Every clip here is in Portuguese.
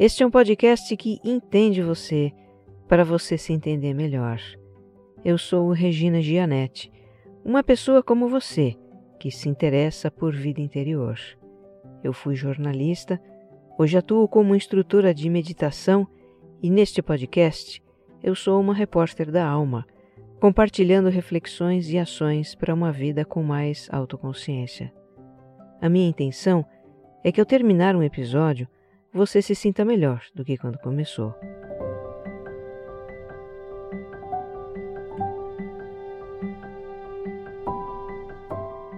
Este é um podcast que entende você para você se entender melhor. Eu sou Regina Gianetti, uma pessoa como você que se interessa por vida interior. Eu fui jornalista, hoje atuo como instrutora de meditação e neste podcast eu sou uma repórter da alma, compartilhando reflexões e ações para uma vida com mais autoconsciência. A minha intenção é que ao terminar um episódio, você se sinta melhor do que quando começou.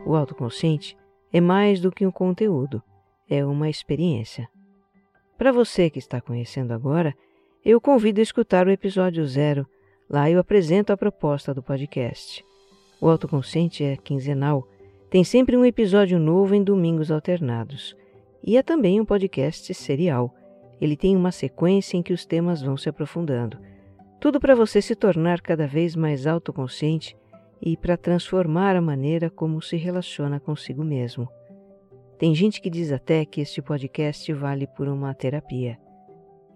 O autoconsciente é mais do que um conteúdo, é uma experiência. Para você que está conhecendo agora, eu convido a escutar o episódio zero. Lá eu apresento a proposta do podcast. O autoconsciente é quinzenal tem sempre um episódio novo em domingos alternados. E é também um podcast serial. Ele tem uma sequência em que os temas vão se aprofundando. Tudo para você se tornar cada vez mais autoconsciente e para transformar a maneira como se relaciona consigo mesmo. Tem gente que diz até que este podcast vale por uma terapia.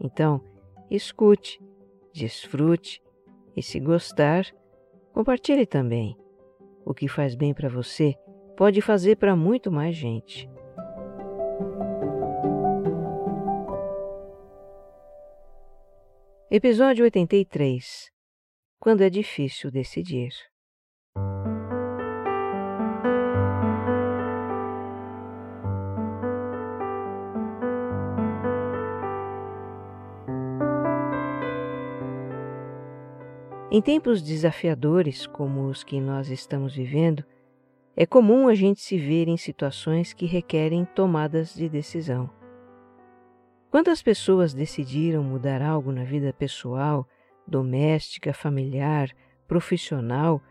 Então, escute, desfrute e, se gostar, compartilhe também. O que faz bem para você pode fazer para muito mais gente. Episódio 83 Quando é difícil decidir. Em tempos desafiadores como os que nós estamos vivendo, é comum a gente se ver em situações que requerem tomadas de decisão. Quantas pessoas decidiram mudar algo na vida pessoal, doméstica, familiar, profissional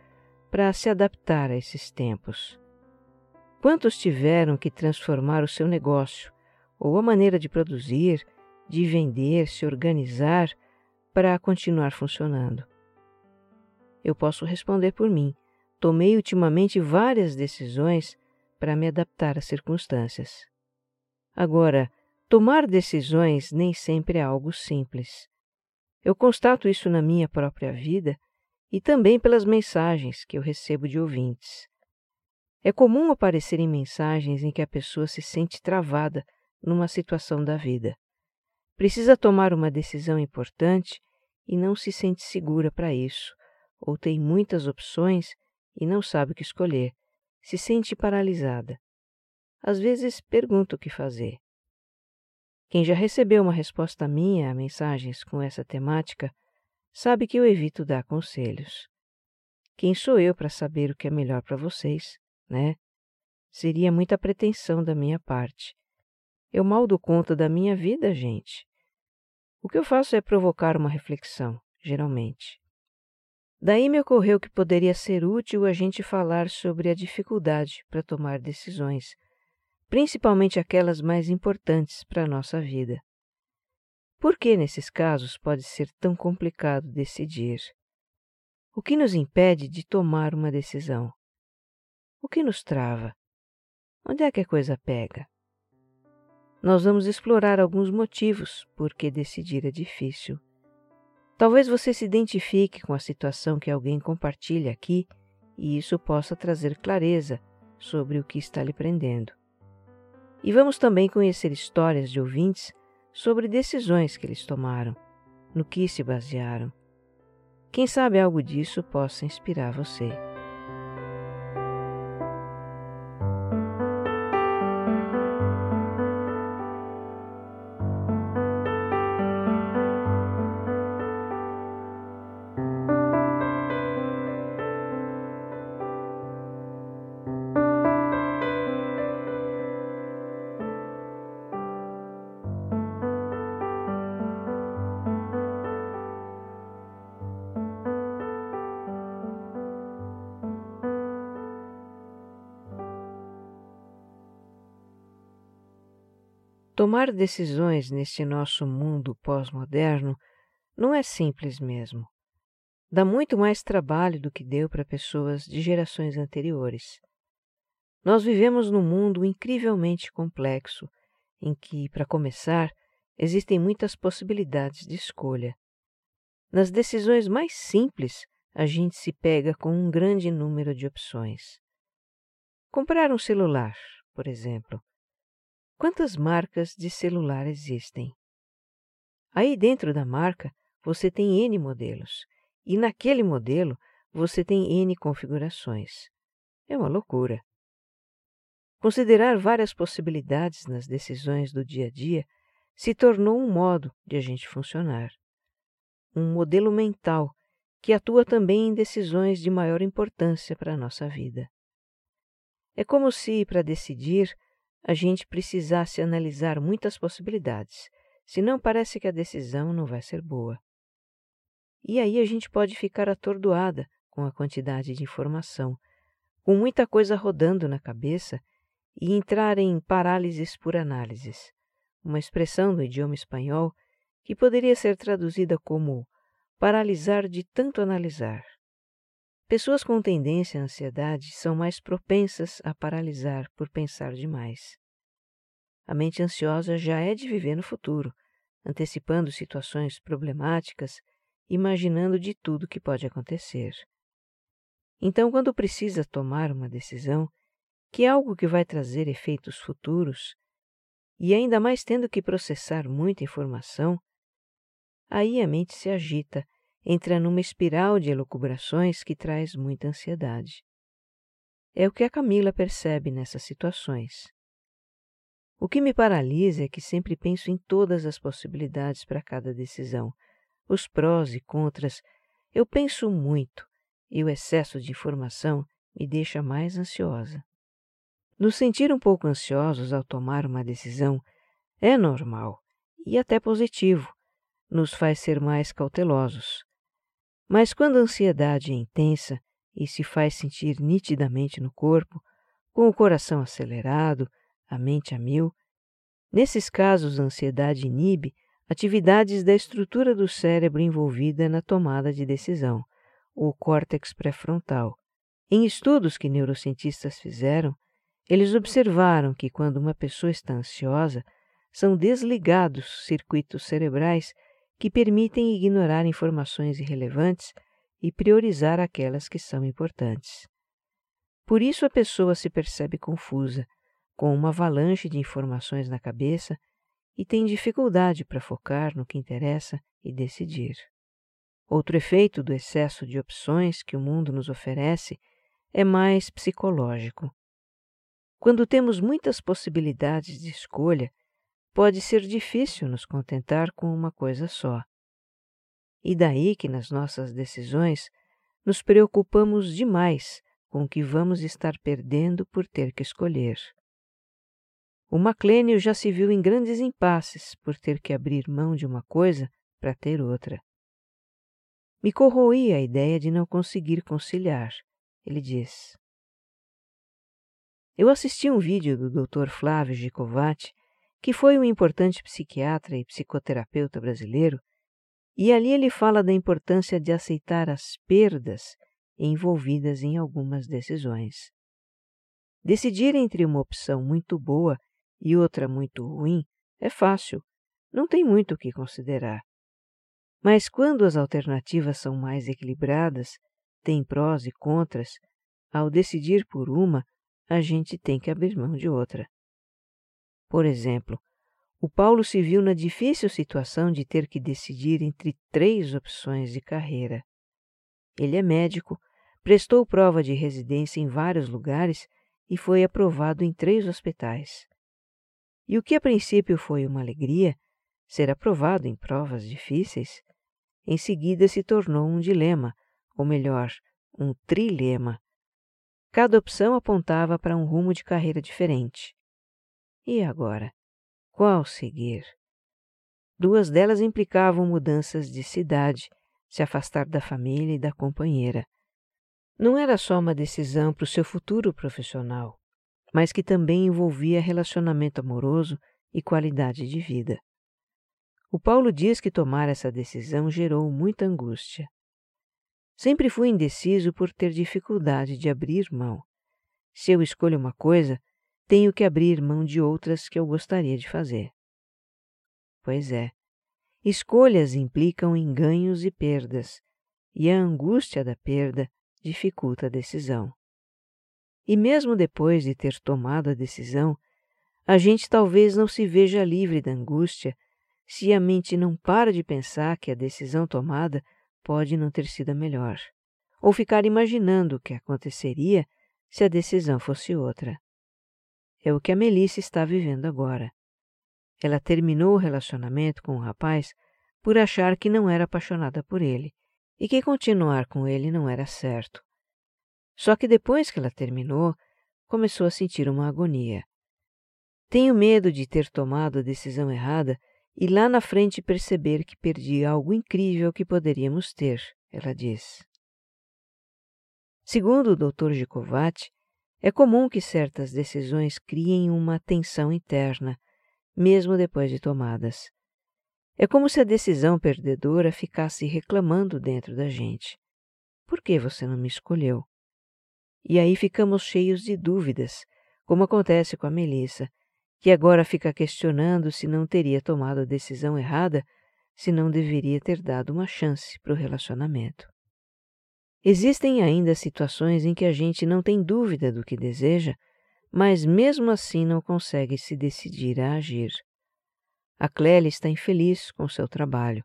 para se adaptar a esses tempos? Quantos tiveram que transformar o seu negócio ou a maneira de produzir, de vender, se organizar para continuar funcionando? Eu posso responder por mim tomei ultimamente várias decisões para me adaptar às circunstâncias. Agora, tomar decisões nem sempre é algo simples. Eu constato isso na minha própria vida e também pelas mensagens que eu recebo de ouvintes. É comum aparecerem mensagens em que a pessoa se sente travada numa situação da vida. Precisa tomar uma decisão importante e não se sente segura para isso, ou tem muitas opções e não sabe o que escolher, se sente paralisada. Às vezes pergunta o que fazer. Quem já recebeu uma resposta minha a mensagens com essa temática sabe que eu evito dar conselhos. Quem sou eu para saber o que é melhor para vocês, né? Seria muita pretensão da minha parte. Eu mal dou conta da minha vida, gente. O que eu faço é provocar uma reflexão, geralmente. Daí me ocorreu que poderia ser útil a gente falar sobre a dificuldade para tomar decisões, principalmente aquelas mais importantes para a nossa vida. Por que nesses casos pode ser tão complicado decidir? O que nos impede de tomar uma decisão? O que nos trava? Onde é que a coisa pega? Nós vamos explorar alguns motivos por que decidir é difícil. Talvez você se identifique com a situação que alguém compartilha aqui e isso possa trazer clareza sobre o que está lhe prendendo. E vamos também conhecer histórias de ouvintes sobre decisões que eles tomaram, no que se basearam. Quem sabe algo disso possa inspirar você. Tomar decisões neste nosso mundo pós-moderno não é simples mesmo. Dá muito mais trabalho do que deu para pessoas de gerações anteriores. Nós vivemos num mundo incrivelmente complexo, em que, para começar, existem muitas possibilidades de escolha. Nas decisões mais simples, a gente se pega com um grande número de opções. Comprar um celular, por exemplo. Quantas marcas de celular existem? Aí dentro da marca você tem N modelos, e naquele modelo você tem N configurações. É uma loucura. Considerar várias possibilidades nas decisões do dia a dia se tornou um modo de a gente funcionar. Um modelo mental que atua também em decisões de maior importância para a nossa vida. É como se, para decidir, a gente precisasse analisar muitas possibilidades, senão parece que a decisão não vai ser boa. E aí a gente pode ficar atordoada com a quantidade de informação, com muita coisa rodando na cabeça e entrar em parálises por análises, uma expressão do idioma espanhol que poderia ser traduzida como paralisar de tanto analisar. Pessoas com tendência à ansiedade são mais propensas a paralisar por pensar demais. A mente ansiosa já é de viver no futuro, antecipando situações problemáticas, imaginando de tudo que pode acontecer. Então, quando precisa tomar uma decisão, que é algo que vai trazer efeitos futuros, e ainda mais tendo que processar muita informação, aí a mente se agita entra numa espiral de elucubrações que traz muita ansiedade. É o que a Camila percebe nessas situações. O que me paralisa é que sempre penso em todas as possibilidades para cada decisão, os prós e contras. Eu penso muito e o excesso de informação me deixa mais ansiosa. Nos sentir um pouco ansiosos ao tomar uma decisão é normal e até positivo, nos faz ser mais cautelosos. Mas quando a ansiedade é intensa e se faz sentir nitidamente no corpo, com o coração acelerado, a mente a mil, nesses casos a ansiedade inibe atividades da estrutura do cérebro envolvida na tomada de decisão, o córtex pré-frontal. Em estudos que neurocientistas fizeram, eles observaram que quando uma pessoa está ansiosa, são desligados circuitos cerebrais que permitem ignorar informações irrelevantes e priorizar aquelas que são importantes. Por isso a pessoa se percebe confusa, com uma avalanche de informações na cabeça e tem dificuldade para focar no que interessa e decidir. Outro efeito do excesso de opções que o mundo nos oferece é mais psicológico. Quando temos muitas possibilidades de escolha, pode ser difícil nos contentar com uma coisa só. E daí que nas nossas decisões nos preocupamos demais com o que vamos estar perdendo por ter que escolher. O Maclênio já se viu em grandes impasses por ter que abrir mão de uma coisa para ter outra. Me corroía a ideia de não conseguir conciliar, ele diz. Eu assisti um vídeo do Dr. Flávio Gicovati que foi um importante psiquiatra e psicoterapeuta brasileiro, e ali ele fala da importância de aceitar as perdas envolvidas em algumas decisões. Decidir entre uma opção muito boa e outra muito ruim é fácil, não tem muito o que considerar. Mas quando as alternativas são mais equilibradas, têm prós e contras, ao decidir por uma, a gente tem que abrir mão de outra. Por exemplo, o Paulo se viu na difícil situação de ter que decidir entre três opções de carreira. Ele é médico, prestou prova de residência em vários lugares e foi aprovado em três hospitais. E o que a princípio foi uma alegria, ser aprovado em provas difíceis, em seguida se tornou um dilema, ou melhor, um trilema. Cada opção apontava para um rumo de carreira diferente. E agora? Qual seguir? Duas delas implicavam mudanças de cidade, se afastar da família e da companheira. Não era só uma decisão para o seu futuro profissional, mas que também envolvia relacionamento amoroso e qualidade de vida. O Paulo diz que tomar essa decisão gerou muita angústia. Sempre fui indeciso por ter dificuldade de abrir mão. Se eu escolho uma coisa, tenho que abrir mão de outras que eu gostaria de fazer. Pois é, escolhas implicam em ganhos e perdas, e a angústia da perda dificulta a decisão. E mesmo depois de ter tomado a decisão, a gente talvez não se veja livre da angústia se a mente não para de pensar que a decisão tomada pode não ter sido a melhor, ou ficar imaginando o que aconteceria se a decisão fosse outra. É o que a Melissa está vivendo agora. Ela terminou o relacionamento com o rapaz por achar que não era apaixonada por ele e que continuar com ele não era certo. Só que depois que ela terminou, começou a sentir uma agonia. Tenho medo de ter tomado a decisão errada e lá na frente perceber que perdi algo incrível que poderíamos ter, ela diz. Segundo o Dr. Gicovati, é comum que certas decisões criem uma tensão interna, mesmo depois de tomadas. É como se a decisão perdedora ficasse reclamando dentro da gente. Por que você não me escolheu? E aí ficamos cheios de dúvidas, como acontece com a Melissa, que agora fica questionando se não teria tomado a decisão errada, se não deveria ter dado uma chance para o relacionamento. Existem ainda situações em que a gente não tem dúvida do que deseja, mas mesmo assim não consegue se decidir a agir. A Clélia está infeliz com seu trabalho.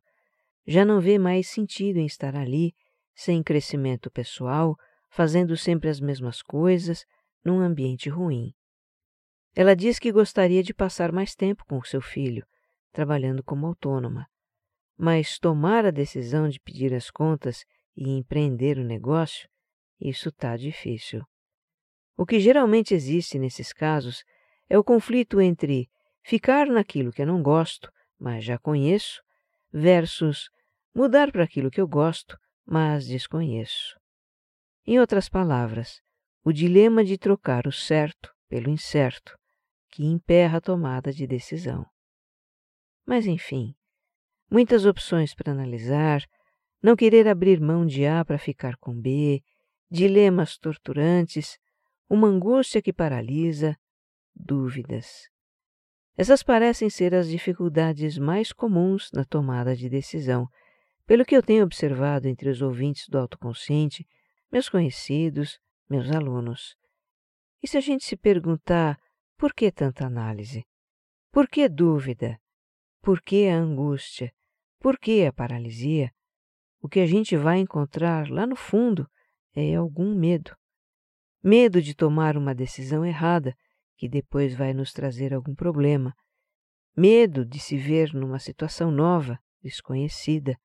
Já não vê mais sentido em estar ali, sem crescimento pessoal, fazendo sempre as mesmas coisas, num ambiente ruim. Ela diz que gostaria de passar mais tempo com seu filho, trabalhando como autônoma. Mas tomar a decisão de pedir as contas e empreender o negócio, isso está difícil. O que geralmente existe nesses casos é o conflito entre ficar naquilo que eu não gosto, mas já conheço, versus mudar para aquilo que eu gosto, mas desconheço. Em outras palavras, o dilema de trocar o certo pelo incerto, que emperra a tomada de decisão. Mas, enfim, muitas opções para analisar, não querer abrir mão de A para ficar com B, dilemas torturantes, uma angústia que paralisa, dúvidas. Essas parecem ser as dificuldades mais comuns na tomada de decisão, pelo que eu tenho observado entre os ouvintes do autoconsciente, meus conhecidos, meus alunos. E se a gente se perguntar por que tanta análise? Por que dúvida? Por que a angústia? Por que a paralisia? O que a gente vai encontrar lá no fundo é algum medo. Medo de tomar uma decisão errada, que depois vai nos trazer algum problema. Medo de se ver numa situação nova, desconhecida.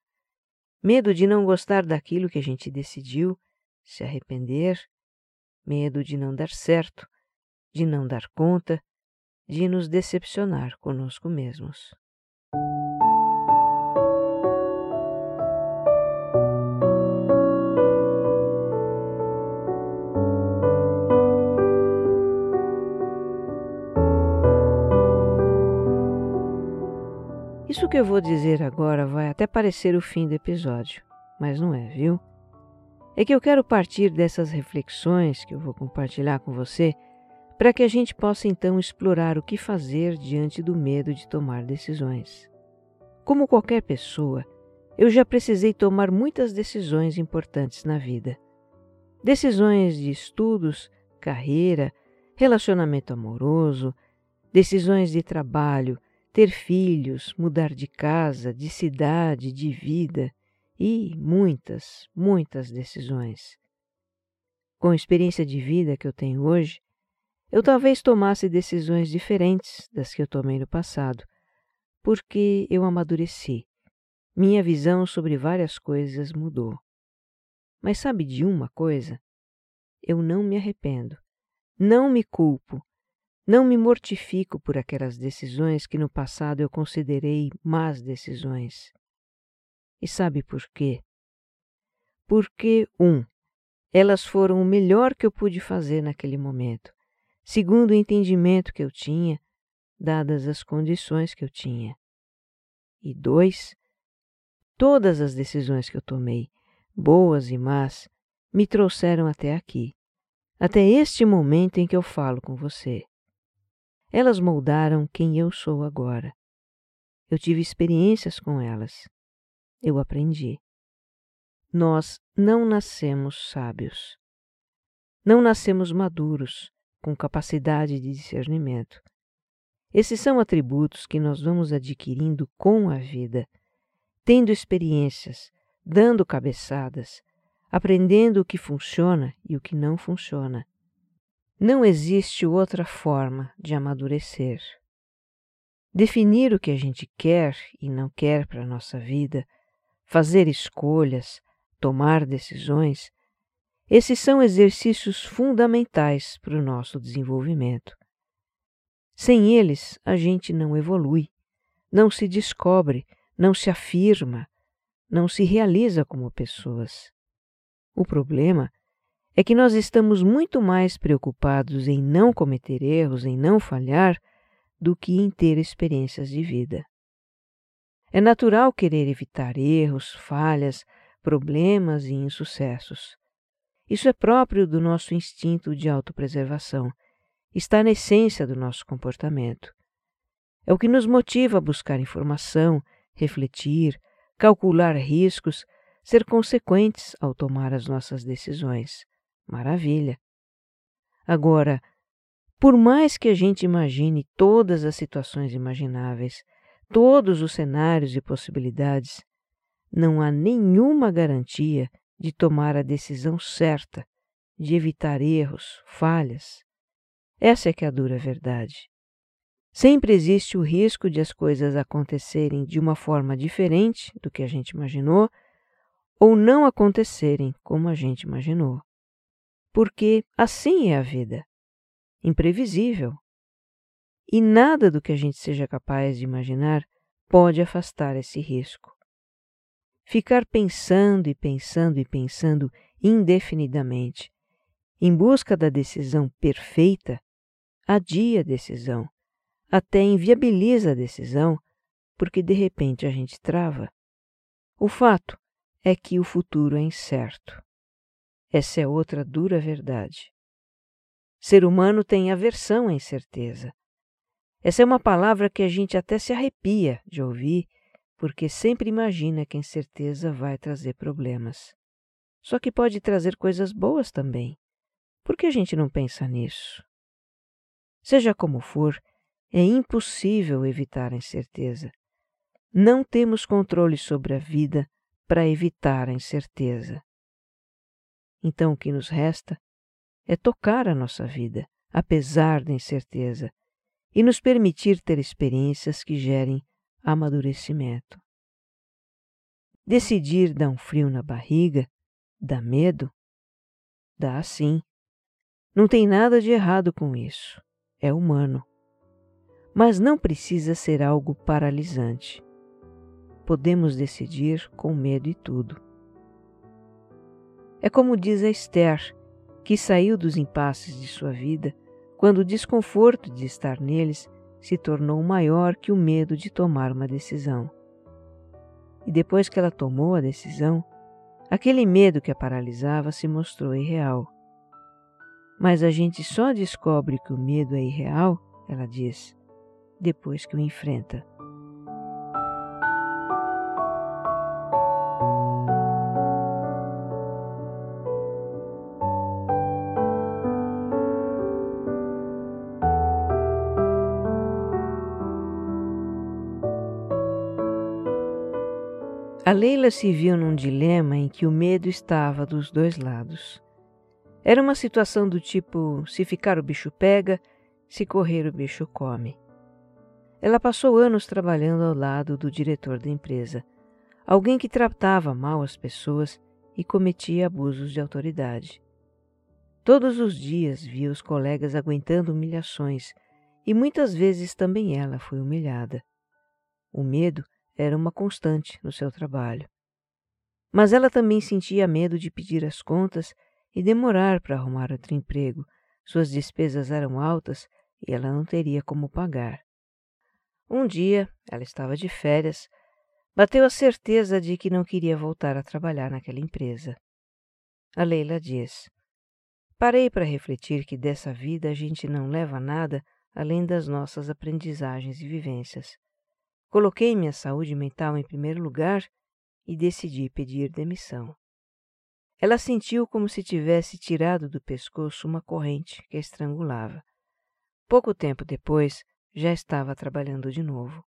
Medo de não gostar daquilo que a gente decidiu, se arrepender. Medo de não dar certo, de não dar conta, de nos decepcionar conosco mesmos. Isso que eu vou dizer agora vai até parecer o fim do episódio, mas não é, viu? É que eu quero partir dessas reflexões que eu vou compartilhar com você para que a gente possa então explorar o que fazer diante do medo de tomar decisões. Como qualquer pessoa, eu já precisei tomar muitas decisões importantes na vida. Decisões de estudos, carreira, relacionamento amoroso, decisões de trabalho, ter filhos, mudar de casa, de cidade, de vida e muitas, muitas decisões. Com a experiência de vida que eu tenho hoje, eu talvez tomasse decisões diferentes das que eu tomei no passado, porque eu amadureci. Minha visão sobre várias coisas mudou. Mas sabe de uma coisa? Eu não me arrependo, não me culpo, não me mortifico por aquelas decisões que no passado eu considerei más decisões. E sabe por quê? Porque, um, elas foram o melhor que eu pude fazer naquele momento segundo o entendimento que eu tinha, dadas as condições que eu tinha. E dois, todas as decisões que eu tomei, boas e más, me trouxeram até aqui, até este momento em que eu falo com você. Elas moldaram quem eu sou agora. Eu tive experiências com elas. Eu aprendi. Nós não nascemos sábios. Não nascemos maduros, com capacidade de discernimento. Esses são atributos que nós vamos adquirindo com a vida, tendo experiências, dando cabeçadas, aprendendo o que funciona e o que não funciona. Não existe outra forma de amadurecer. Definir o que a gente quer e não quer para a nossa vida, fazer escolhas, tomar decisões, esses são exercícios fundamentais para o nosso desenvolvimento. Sem eles, a gente não evolui, não se descobre, não se afirma, não se realiza como pessoas. O problema é que nós estamos muito mais preocupados em não cometer erros, em não falhar, do que em ter experiências de vida. É natural querer evitar erros, falhas, problemas e insucessos. Isso é próprio do nosso instinto de autopreservação, está na essência do nosso comportamento. É o que nos motiva a buscar informação, refletir, calcular riscos, ser consequentes ao tomar as nossas decisões. Maravilha! Agora, por mais que a gente imagine todas as situações imagináveis, todos os cenários e possibilidades, não há nenhuma garantia de tomar a decisão certa, de evitar erros, falhas. Essa é que é a dura verdade. Sempre existe o risco de as coisas acontecerem de uma forma diferente do que a gente imaginou ou não acontecerem como a gente imaginou porque assim é a vida imprevisível. E nada do que a gente seja capaz de imaginar pode afastar esse risco. Ficar pensando e pensando e pensando indefinidamente, em busca da decisão perfeita, adia a decisão, até inviabiliza a decisão, porque de repente a gente trava. O fato é que o futuro é incerto. Essa é outra dura verdade. Ser humano tem aversão à incerteza. Essa é uma palavra que a gente até se arrepia de ouvir, porque sempre imagina que a incerteza vai trazer problemas. Só que pode trazer coisas boas também. Por que a gente não pensa nisso? Seja como for, é impossível evitar a incerteza. Não temos controle sobre a vida para evitar a incerteza. Então o que nos resta é tocar a nossa vida, apesar da incerteza, e nos permitir ter experiências que gerem amadurecimento. Decidir dá um frio na barriga, dá medo? Dá sim. Não tem nada de errado com isso. É humano. Mas não precisa ser algo paralisante. Podemos decidir com medo e tudo. É como diz a Esther, que saiu dos impasses de sua vida quando o desconforto de estar neles se tornou maior que o medo de tomar uma decisão. E depois que ela tomou a decisão, aquele medo que a paralisava se mostrou irreal. Mas a gente só descobre que o medo é irreal, ela diz, depois que o enfrenta. Leila se viu num dilema em que o medo estava dos dois lados. Era uma situação do tipo: se ficar o bicho pega, se correr o bicho come. Ela passou anos trabalhando ao lado do diretor da empresa, alguém que tratava mal as pessoas e cometia abusos de autoridade. Todos os dias via os colegas aguentando humilhações e muitas vezes também ela foi humilhada. O medo era uma constante no seu trabalho. Mas ela também sentia medo de pedir as contas e demorar para arrumar outro emprego. Suas despesas eram altas e ela não teria como pagar. Um dia, ela estava de férias, bateu a certeza de que não queria voltar a trabalhar naquela empresa. A Leila diz: Parei para refletir que dessa vida a gente não leva nada além das nossas aprendizagens e vivências. Coloquei minha saúde mental em primeiro lugar e decidi pedir demissão. Ela sentiu como se tivesse tirado do pescoço uma corrente que a estrangulava. Pouco tempo depois, já estava trabalhando de novo.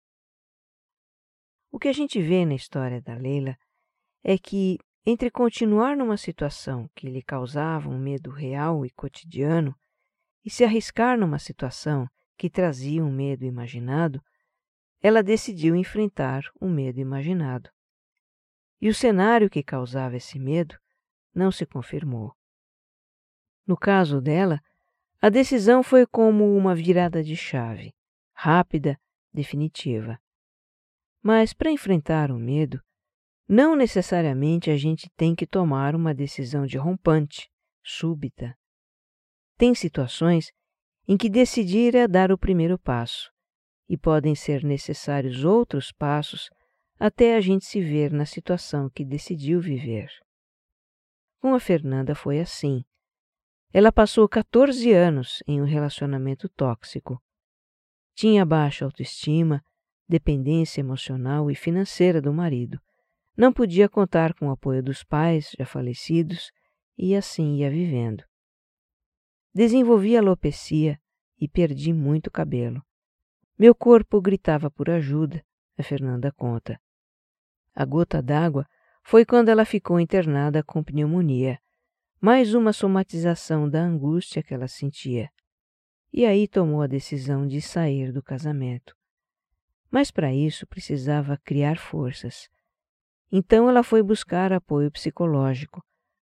O que a gente vê na história da Leila é que, entre continuar numa situação que lhe causava um medo real e cotidiano e se arriscar numa situação que trazia um medo imaginado, ela decidiu enfrentar o medo imaginado. E o cenário que causava esse medo não se confirmou. No caso dela, a decisão foi como uma virada de chave, rápida, definitiva. Mas para enfrentar o medo, não necessariamente a gente tem que tomar uma decisão de rompante, súbita. Tem situações em que decidir é dar o primeiro passo, e podem ser necessários outros passos até a gente se ver na situação que decidiu viver. Com a Fernanda foi assim. Ela passou 14 anos em um relacionamento tóxico. Tinha baixa autoestima, dependência emocional e financeira do marido. Não podia contar com o apoio dos pais já falecidos e assim ia vivendo. Desenvolvi alopecia e perdi muito cabelo. Meu corpo gritava por ajuda, a Fernanda conta. A gota d'água foi quando ela ficou internada com pneumonia, mais uma somatização da angústia que ela sentia. E aí tomou a decisão de sair do casamento. Mas para isso precisava criar forças. Então ela foi buscar apoio psicológico,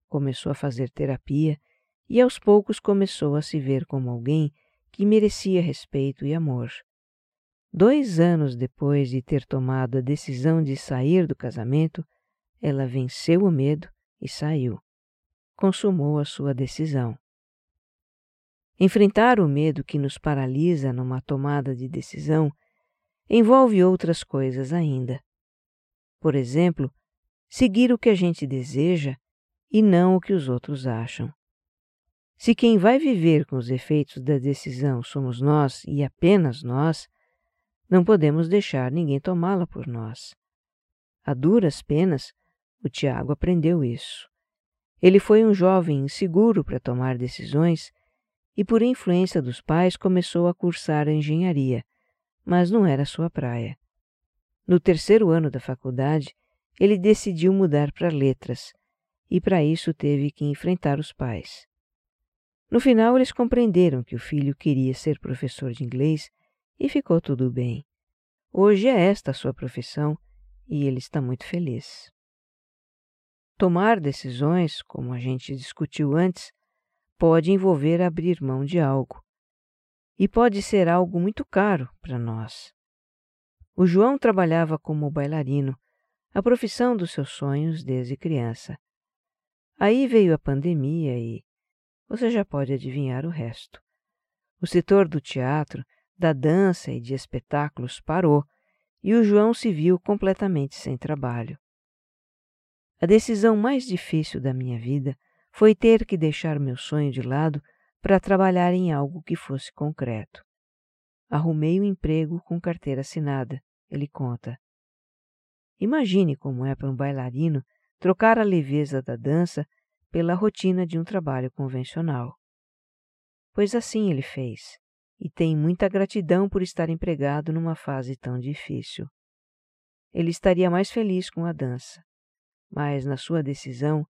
começou a fazer terapia e aos poucos começou a se ver como alguém que merecia respeito e amor. Dois anos depois de ter tomado a decisão de sair do casamento, ela venceu o medo e saiu. Consumou a sua decisão. Enfrentar o medo que nos paralisa numa tomada de decisão envolve outras coisas ainda. Por exemplo, seguir o que a gente deseja e não o que os outros acham. Se quem vai viver com os efeitos da decisão somos nós e apenas nós, não podemos deixar ninguém tomá-la por nós. A duras penas, o Tiago aprendeu isso. Ele foi um jovem inseguro para tomar decisões e, por influência dos pais, começou a cursar a engenharia, mas não era sua praia. No terceiro ano da faculdade, ele decidiu mudar para letras e, para isso, teve que enfrentar os pais. No final, eles compreenderam que o filho queria ser professor de inglês e ficou tudo bem. Hoje é esta a sua profissão e ele está muito feliz. Tomar decisões, como a gente discutiu antes, pode envolver abrir mão de algo. E pode ser algo muito caro para nós. O João trabalhava como bailarino, a profissão dos seus sonhos desde criança. Aí veio a pandemia e você já pode adivinhar o resto. O setor do teatro da dança e de espetáculos parou e o João se viu completamente sem trabalho. A decisão mais difícil da minha vida foi ter que deixar meu sonho de lado para trabalhar em algo que fosse concreto. Arrumei um emprego com carteira assinada, ele conta. Imagine como é para um bailarino trocar a leveza da dança pela rotina de um trabalho convencional. Pois assim ele fez e tem muita gratidão por estar empregado numa fase tão difícil. Ele estaria mais feliz com a dança, mas na sua decisão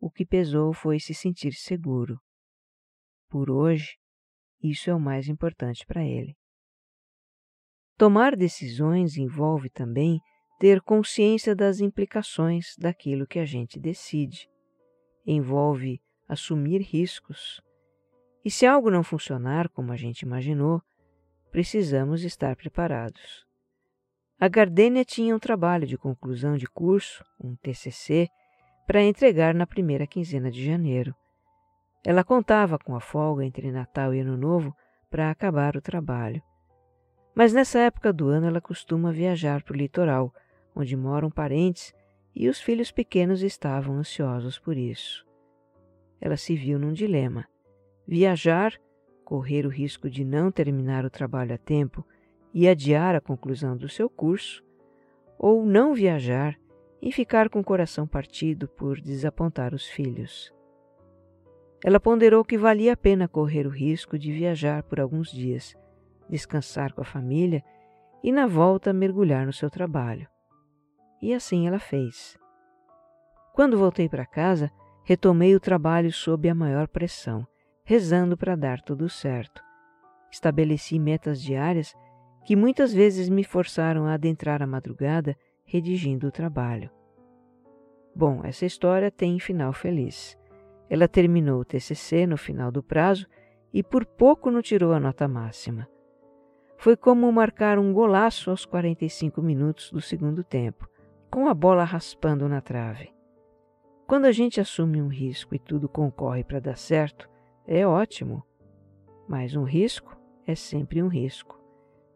o que pesou foi se sentir seguro. Por hoje, isso é o mais importante para ele. Tomar decisões envolve também ter consciência das implicações daquilo que a gente decide. Envolve assumir riscos e se algo não funcionar como a gente imaginou, precisamos estar preparados. A Gardênia tinha um trabalho de conclusão de curso, um TCC, para entregar na primeira quinzena de janeiro. Ela contava com a folga entre Natal e Ano Novo para acabar o trabalho. Mas nessa época do ano ela costuma viajar para o litoral, onde moram parentes, e os filhos pequenos estavam ansiosos por isso. Ela se viu num dilema: viajar, correr o risco de não terminar o trabalho a tempo e adiar a conclusão do seu curso, ou não viajar e ficar com o coração partido por desapontar os filhos. Ela ponderou que valia a pena correr o risco de viajar por alguns dias, descansar com a família e, na volta, mergulhar no seu trabalho. E assim ela fez. Quando voltei para casa, retomei o trabalho sob a maior pressão, rezando para dar tudo certo. Estabeleci metas diárias que muitas vezes me forçaram a adentrar a madrugada redigindo o trabalho. Bom, essa história tem final feliz. Ela terminou o TCC no final do prazo e por pouco não tirou a nota máxima. Foi como marcar um golaço aos 45 minutos do segundo tempo, com a bola raspando na trave. Quando a gente assume um risco e tudo concorre para dar certo, é ótimo. Mas um risco é sempre um risco.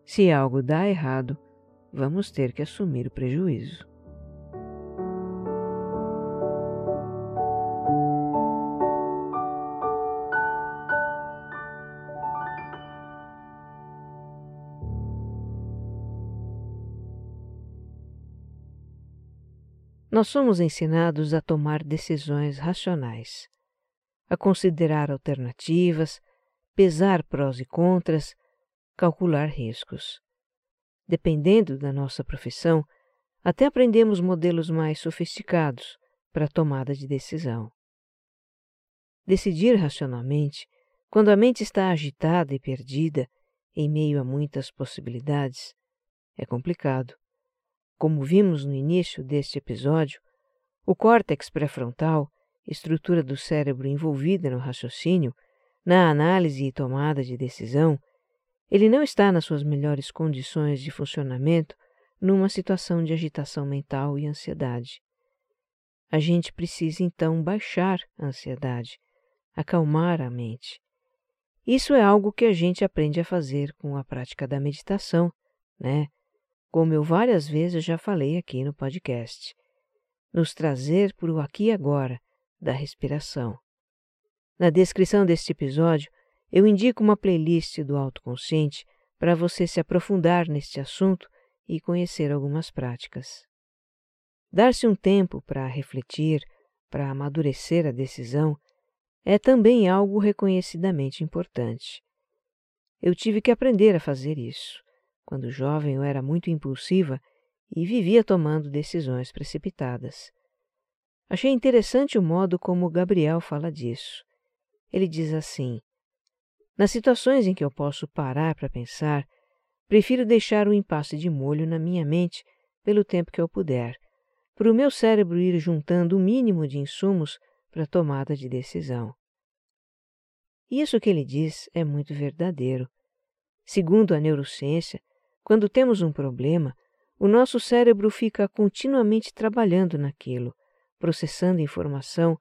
Se algo dá errado, vamos ter que assumir o prejuízo. Nós somos ensinados a tomar decisões racionais, a considerar alternativas, pesar prós e contras, calcular riscos. Dependendo da nossa profissão, até aprendemos modelos mais sofisticados para a tomada de decisão. Decidir racionalmente, quando a mente está agitada e perdida, em meio a muitas possibilidades, é complicado. Como vimos no início deste episódio, o córtex pré-frontal, estrutura do cérebro envolvida no raciocínio, na análise e tomada de decisão, ele não está nas suas melhores condições de funcionamento numa situação de agitação mental e ansiedade. A gente precisa então baixar a ansiedade, acalmar a mente. Isso é algo que a gente aprende a fazer com a prática da meditação, né? Como eu várias vezes já falei aqui no podcast. Nos trazer para o aqui e agora da respiração. Na descrição deste episódio, eu indico uma playlist do autoconsciente para você se aprofundar neste assunto e conhecer algumas práticas. Dar-se um tempo para refletir, para amadurecer a decisão, é também algo reconhecidamente importante. Eu tive que aprender a fazer isso. Quando jovem, eu era muito impulsiva e vivia tomando decisões precipitadas. Achei interessante o modo como Gabriel fala disso. Ele diz assim: nas situações em que eu posso parar para pensar, prefiro deixar o impasse de molho na minha mente pelo tempo que eu puder, para o meu cérebro ir juntando o mínimo de insumos para a tomada de decisão. Isso que ele diz é muito verdadeiro. Segundo a neurociência, quando temos um problema, o nosso cérebro fica continuamente trabalhando naquilo, processando informação,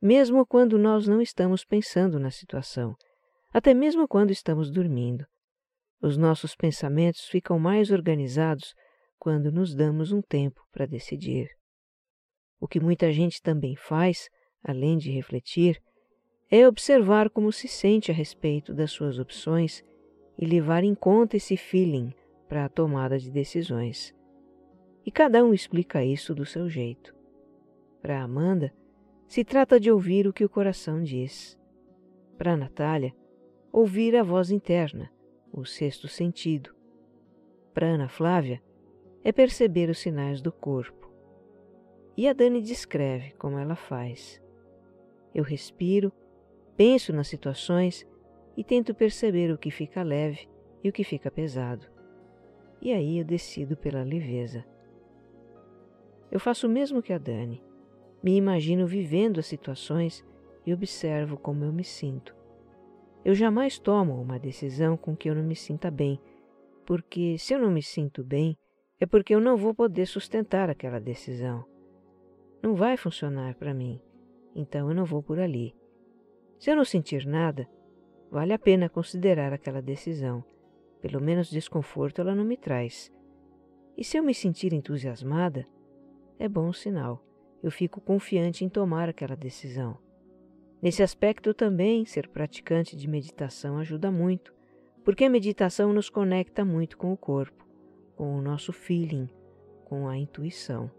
mesmo quando nós não estamos pensando na situação até mesmo quando estamos dormindo. Os nossos pensamentos ficam mais organizados quando nos damos um tempo para decidir. O que muita gente também faz, além de refletir, é observar como se sente a respeito das suas opções e levar em conta esse feeling para a tomada de decisões. E cada um explica isso do seu jeito. Para Amanda, se trata de ouvir o que o coração diz. Para Natália, ouvir a voz interna, o sexto sentido. Para Ana Flávia, é perceber os sinais do corpo. E a Dani descreve como ela faz. Eu respiro, penso nas situações e tento perceber o que fica leve e o que fica pesado. E aí eu decido pela leveza. Eu faço o mesmo que a Dani. Me imagino vivendo as situações e observo como eu me sinto. Eu jamais tomo uma decisão com que eu não me sinta bem, porque se eu não me sinto bem, é porque eu não vou poder sustentar aquela decisão. Não vai funcionar para mim, então eu não vou por ali. Se eu não sentir nada, vale a pena considerar aquela decisão, Pelo menos desconforto ela não me traz. E se eu me sentir entusiasmada, é bom sinal. Eu fico confiante em tomar aquela decisão. Nesse aspecto também, ser praticante de meditação ajuda muito, porque a meditação nos conecta muito com o corpo, com o nosso feeling, com a intuição.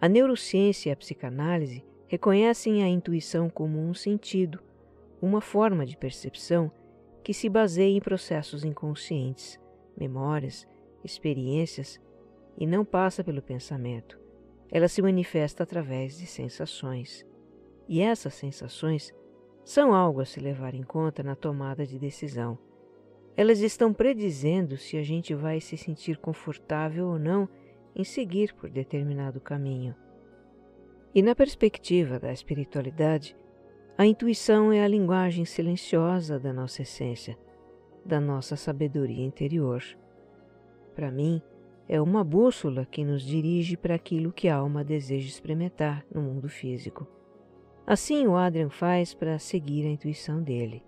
A neurociência e a psicanálise reconhecem a intuição como um sentido, uma forma de percepção que se baseia em processos inconscientes, memórias, experiências e não passa pelo pensamento. Ela se manifesta através de sensações. E essas sensações são algo a se levar em conta na tomada de decisão. Elas estão predizendo se a gente vai se sentir confortável ou não em seguir por determinado caminho. E na perspectiva da espiritualidade, a intuição é a linguagem silenciosa da nossa essência, da nossa sabedoria interior. Para mim, é uma bússola que nos dirige para aquilo que a alma deseja experimentar no mundo físico. Assim o Adrian faz para seguir a intuição dele.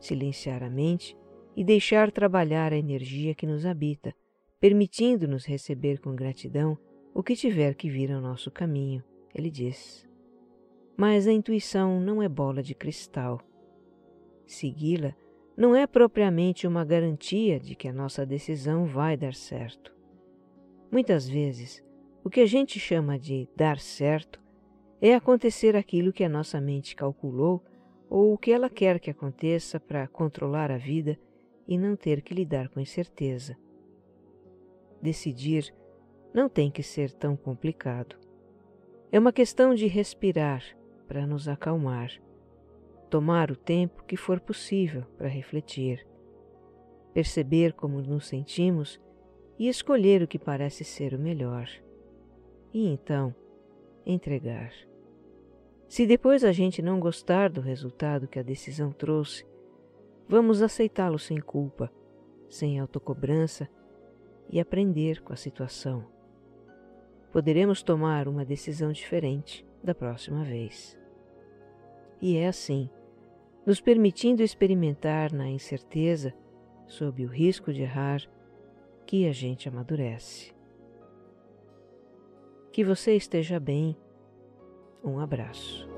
Silenciar a mente e deixar trabalhar a energia que nos habita, permitindo-nos receber com gratidão o que tiver que vir ao nosso caminho, ele diz. Mas a intuição não é bola de cristal. Segui-la não é propriamente uma garantia de que a nossa decisão vai dar certo. Muitas vezes, o que a gente chama de dar certo é acontecer aquilo que a nossa mente calculou ou o que ela quer que aconteça para controlar a vida e não ter que lidar com incerteza. Decidir não tem que ser tão complicado. É uma questão de respirar para nos acalmar, tomar o tempo que for possível para refletir, perceber como nos sentimos e escolher o que parece ser o melhor. E então, entregar. Se depois a gente não gostar do resultado que a decisão trouxe, vamos aceitá-lo sem culpa, sem autocobrança e aprender com a situação. Poderemos tomar uma decisão diferente da próxima vez. E é assim, nos permitindo experimentar na incerteza, sob o risco de errar, que a gente amadurece. Que você esteja bem. Um abraço.